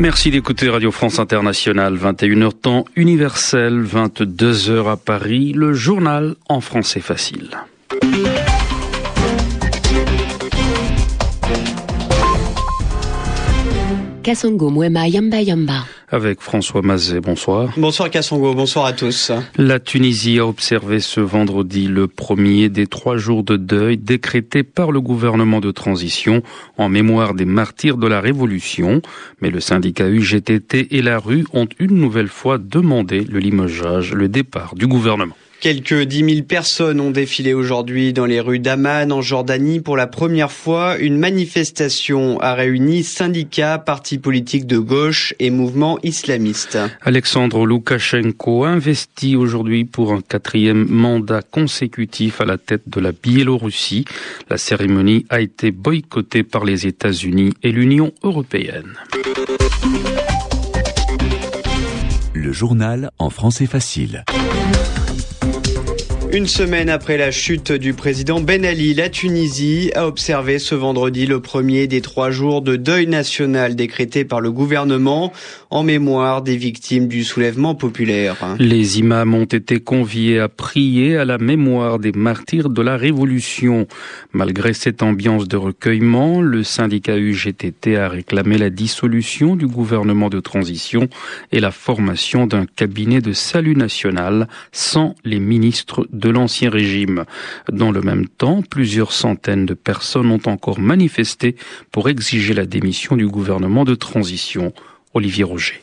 Merci d'écouter Radio France Internationale, 21h temps universel, 22h à Paris, le journal en français facile. Kasongo Mwema Yamba Yamba. Avec François Mazet, bonsoir. Bonsoir Kassongo, bonsoir à tous. La Tunisie a observé ce vendredi le premier des trois jours de deuil décrétés par le gouvernement de transition en mémoire des martyrs de la Révolution. Mais le syndicat UGTT et la rue ont une nouvelle fois demandé le limogeage, le départ du gouvernement. Quelques 10 000 personnes ont défilé aujourd'hui dans les rues d'Amman en Jordanie pour la première fois. Une manifestation a réuni syndicats, partis politiques de gauche et mouvements islamistes. Alexandre Loukachenko investit aujourd'hui pour un quatrième mandat consécutif à la tête de la Biélorussie. La cérémonie a été boycottée par les États-Unis et l'Union européenne. Le journal en français facile. Une semaine après la chute du président Ben Ali, la Tunisie a observé ce vendredi le premier des trois jours de deuil national décrété par le gouvernement en mémoire des victimes du soulèvement populaire. Les imams ont été conviés à prier à la mémoire des martyrs de la Révolution. Malgré cette ambiance de recueillement, le syndicat UGTT a réclamé la dissolution du gouvernement de transition et la formation d'un cabinet de salut national sans les ministres de l'ancien régime. Dans le même temps, plusieurs centaines de personnes ont encore manifesté pour exiger la démission du gouvernement de transition. Olivier Roger.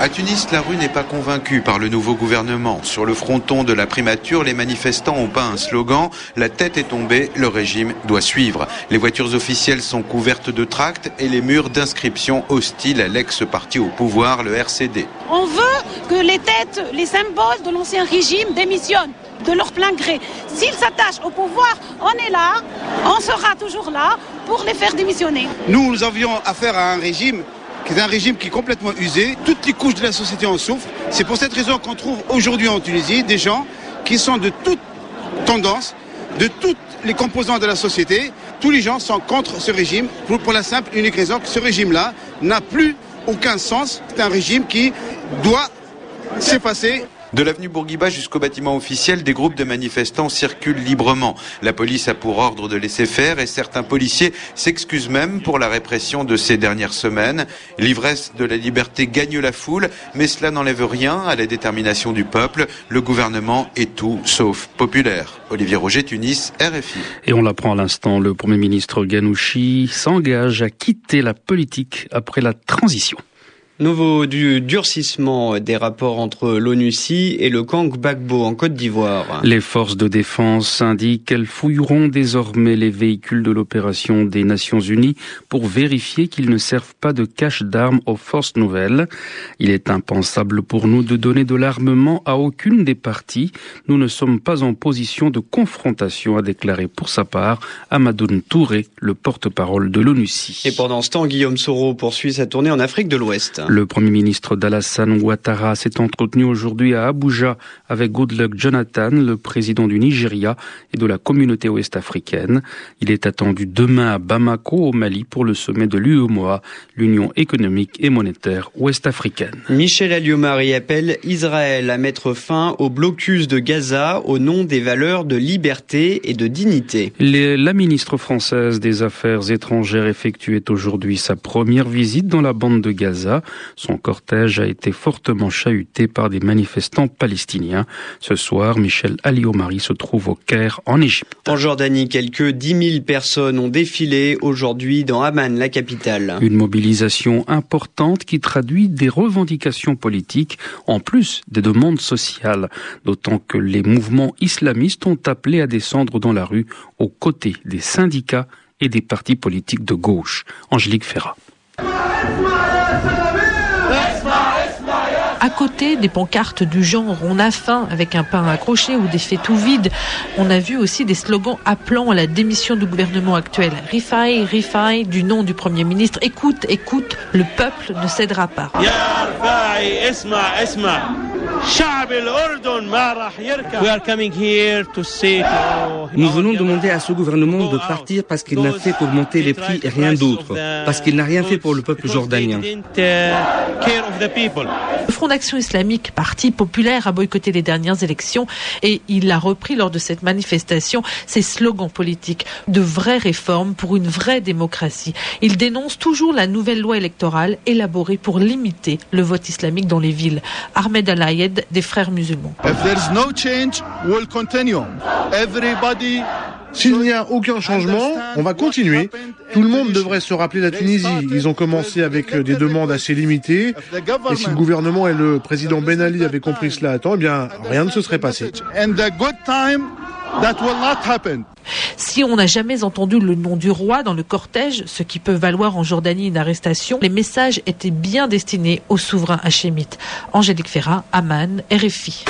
À Tunis, la rue n'est pas convaincue par le nouveau gouvernement. Sur le fronton de la primature, les manifestants ont peint un slogan La tête est tombée, le régime doit suivre. Les voitures officielles sont couvertes de tracts et les murs d'inscriptions hostiles à l'ex-parti au pouvoir, le RCD. On veut que les têtes, les symboles de l'ancien régime démissionnent de leur plein gré. S'ils s'attachent au pouvoir, on est là, on sera toujours là pour les faire démissionner. Nous, nous avions affaire à un régime qui est un régime qui est complètement usé. Toutes les couches de la société en souffrent. C'est pour cette raison qu'on trouve aujourd'hui en Tunisie des gens qui sont de toutes tendances, de toutes les composants de la société. Tous les gens sont contre ce régime pour la simple et unique raison que ce régime-là n'a plus aucun sens. C'est un régime qui doit s'effacer de l'avenue Bourguiba jusqu'au bâtiment officiel, des groupes de manifestants circulent librement. La police a pour ordre de laisser faire et certains policiers s'excusent même pour la répression de ces dernières semaines. L'ivresse de la liberté gagne la foule, mais cela n'enlève rien à la détermination du peuple. Le gouvernement est tout sauf populaire. Olivier Roger, Tunis, RFI. Et on l'apprend à l'instant, le Premier ministre Ghanouchi s'engage à quitter la politique après la transition. Nouveau du durcissement des rapports entre l'ONUCI et le camp Gbagbo en Côte d'Ivoire. Les forces de défense indiquent qu'elles fouilleront désormais les véhicules de l'opération des Nations Unies pour vérifier qu'ils ne servent pas de cache d'armes aux forces nouvelles. Il est impensable pour nous de donner de l'armement à aucune des parties. Nous ne sommes pas en position de confrontation, a déclaré pour sa part Amadoun Touré, le porte-parole de l'ONUCI. Et pendant ce temps, Guillaume Soro poursuit sa tournée en Afrique de l'Ouest. Le Premier ministre d'Alassane Ouattara s'est entretenu aujourd'hui à Abuja avec Goodluck Jonathan, le président du Nigeria et de la communauté ouest-africaine. Il est attendu demain à Bamako, au Mali, pour le sommet de l'UEMOA, l'Union économique et monétaire ouest-africaine. Michel Alliomari appelle Israël à mettre fin au blocus de Gaza au nom des valeurs de liberté et de dignité. la ministre française des Affaires étrangères effectuait aujourd'hui sa première visite dans la bande de Gaza. Son cortège a été fortement chahuté par des manifestants palestiniens. Ce soir, Michel Aliomari se trouve au Caire, en Égypte. En Jordanie, quelques 10 000 personnes ont défilé aujourd'hui dans Amman, la capitale. Une mobilisation importante qui traduit des revendications politiques en plus des demandes sociales, d'autant que les mouvements islamistes ont appelé à descendre dans la rue aux côtés des syndicats et des partis politiques de gauche. Angélique Ferrat. Côté des pancartes du genre On a faim avec un pain accroché ou des faits tout vides, on a vu aussi des slogans appelant à la démission du gouvernement actuel. Rifai, Rifai, du nom du Premier ministre. Écoute, écoute, le peuple ne cédera pas. Nous venons demander à ce gouvernement de partir parce qu'il n'a fait qu'augmenter les prix et rien d'autre, parce qu'il n'a rien fait pour le peuple jordanien. Le Front d'action islamique, parti populaire, a boycotté les dernières élections et il a repris lors de cette manifestation ses slogans politiques de vraies réformes pour une vraie démocratie. Il dénonce toujours la nouvelle loi électorale élaborée pour limiter le vote islamique dans les villes. Ahmed Al-Ayed des Frères musulmans. S'il n'y a aucun changement, on va continuer. Tout le monde devrait se rappeler la Tunisie. Ils ont commencé avec des demandes assez limitées. Et si le gouvernement et le président Ben Ali avaient compris cela à temps, eh bien, rien ne se serait passé. Si on n'a jamais entendu le nom du roi dans le cortège, ce qui peut valoir en Jordanie une arrestation, les messages étaient bien destinés au souverain hachémite. Angélique Ferrat, Amman, RFI.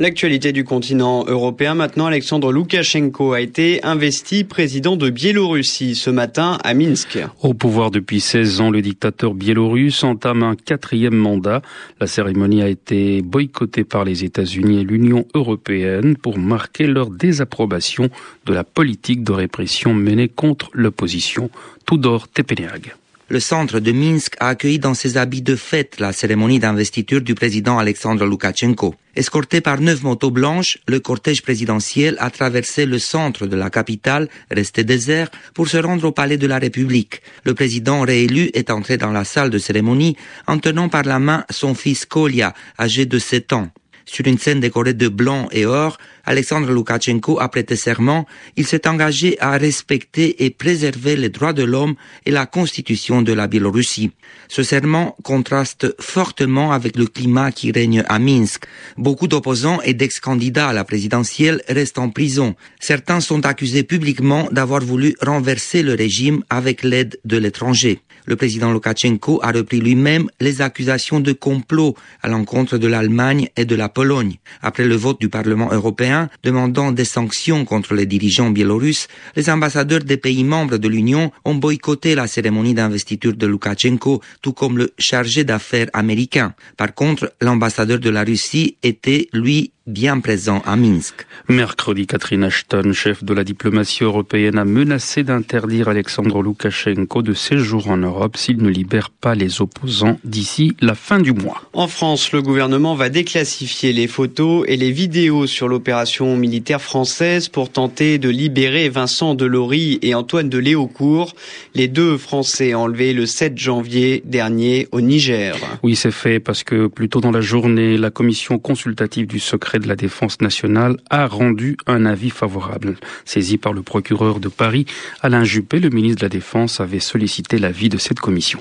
L'actualité du continent européen maintenant, Alexandre Loukachenko a été investi président de Biélorussie ce matin à Minsk. Au pouvoir depuis 16 ans, le dictateur biélorusse entame un quatrième mandat. La cérémonie a été boycottée par les États-Unis et l'Union européenne pour marquer leur désapprobation de la politique de répression menée contre l'opposition. Tudor Tepeneag. Le centre de Minsk a accueilli dans ses habits de fête la cérémonie d'investiture du président Alexandre Loukachenko. Escorté par neuf motos blanches, le cortège présidentiel a traversé le centre de la capitale, resté désert, pour se rendre au palais de la République. Le président réélu est entré dans la salle de cérémonie en tenant par la main son fils Kolya, âgé de 7 ans. Sur une scène décorée de blanc et or, Alexandre Loukachenko a prêté serment. Il s'est engagé à respecter et préserver les droits de l'homme et la constitution de la Biélorussie. Ce serment contraste fortement avec le climat qui règne à Minsk. Beaucoup d'opposants et d'ex-candidats à la présidentielle restent en prison. Certains sont accusés publiquement d'avoir voulu renverser le régime avec l'aide de l'étranger. Le président Loukachenko a repris lui-même les accusations de complot à l'encontre de l'Allemagne et de la Pologne. Après le vote du Parlement européen demandant des sanctions contre les dirigeants biélorusses, les ambassadeurs des pays membres de l'Union ont boycotté la cérémonie d'investiture de Loukachenko, tout comme le chargé d'affaires américain. Par contre, l'ambassadeur de la Russie était, lui, bien présent à Minsk. Mercredi, Catherine Ashton, chef de la diplomatie européenne, a menacé d'interdire Alexandre Loukachenko de séjour en Europe s'il ne libère pas les opposants d'ici la fin du mois. En France, le gouvernement va déclassifier les photos et les vidéos sur l'opération militaire française pour tenter de libérer Vincent Delory et Antoine de Léaucourt, les deux Français enlevés le 7 janvier dernier au Niger. Oui, c'est fait parce que plus tôt dans la journée, la commission consultative du secret de la Défense nationale a rendu un avis favorable. Saisi par le procureur de Paris, Alain Juppé, le ministre de la Défense, avait sollicité l'avis de cette commission.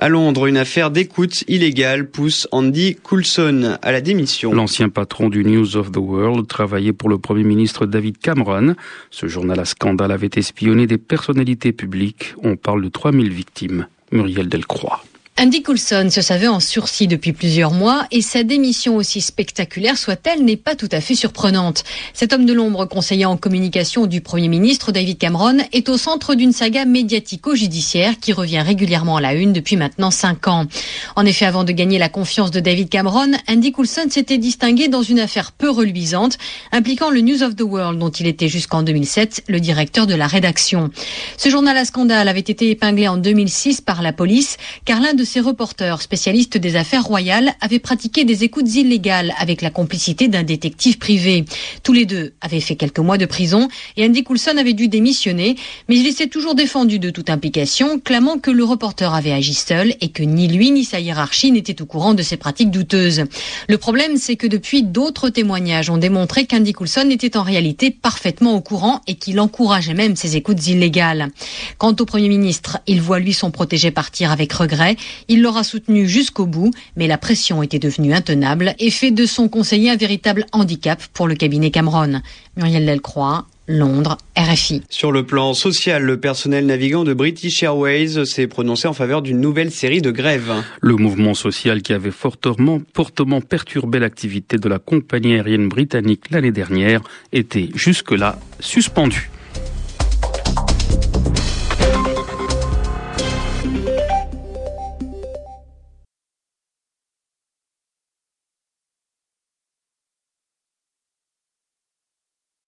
À Londres, une affaire d'écoute illégale pousse Andy Coulson à la démission. L'ancien patron du News of the World travaillait pour le Premier ministre David Cameron. Ce journal à scandale avait espionné des personnalités publiques. On parle de 3000 victimes. Muriel Delcroix. Andy Coulson se savait en sursis depuis plusieurs mois et sa démission aussi spectaculaire soit-elle n'est pas tout à fait surprenante. Cet homme de l'ombre conseiller en communication du Premier ministre David Cameron est au centre d'une saga médiatico-judiciaire qui revient régulièrement à la une depuis maintenant cinq ans. En effet, avant de gagner la confiance de David Cameron, Andy Coulson s'était distingué dans une affaire peu reluisante impliquant le News of the World dont il était jusqu'en 2007 le directeur de la rédaction. Ce journal à scandale avait été épinglé en 2006 par la police car l'un de ces reporters spécialistes des affaires royales avaient pratiqué des écoutes illégales avec la complicité d'un détective privé. Tous les deux avaient fait quelques mois de prison et Andy Coulson avait dû démissionner, mais il s'est toujours défendu de toute implication, clamant que le reporter avait agi seul et que ni lui ni sa hiérarchie n'étaient au courant de ces pratiques douteuses. Le problème, c'est que depuis, d'autres témoignages ont démontré qu'Andy Coulson était en réalité parfaitement au courant et qu'il encourageait même ces écoutes illégales. Quant au Premier ministre, il voit lui son protégé partir avec regret. Il l'aura soutenu jusqu'au bout, mais la pression était devenue intenable et fait de son conseiller un véritable handicap pour le cabinet Cameron. Muriel Delcroix, Londres, RFI. Sur le plan social, le personnel navigant de British Airways s'est prononcé en faveur d'une nouvelle série de grèves. Le mouvement social qui avait fortement, fortement perturbé l'activité de la compagnie aérienne britannique l'année dernière était jusque-là suspendu.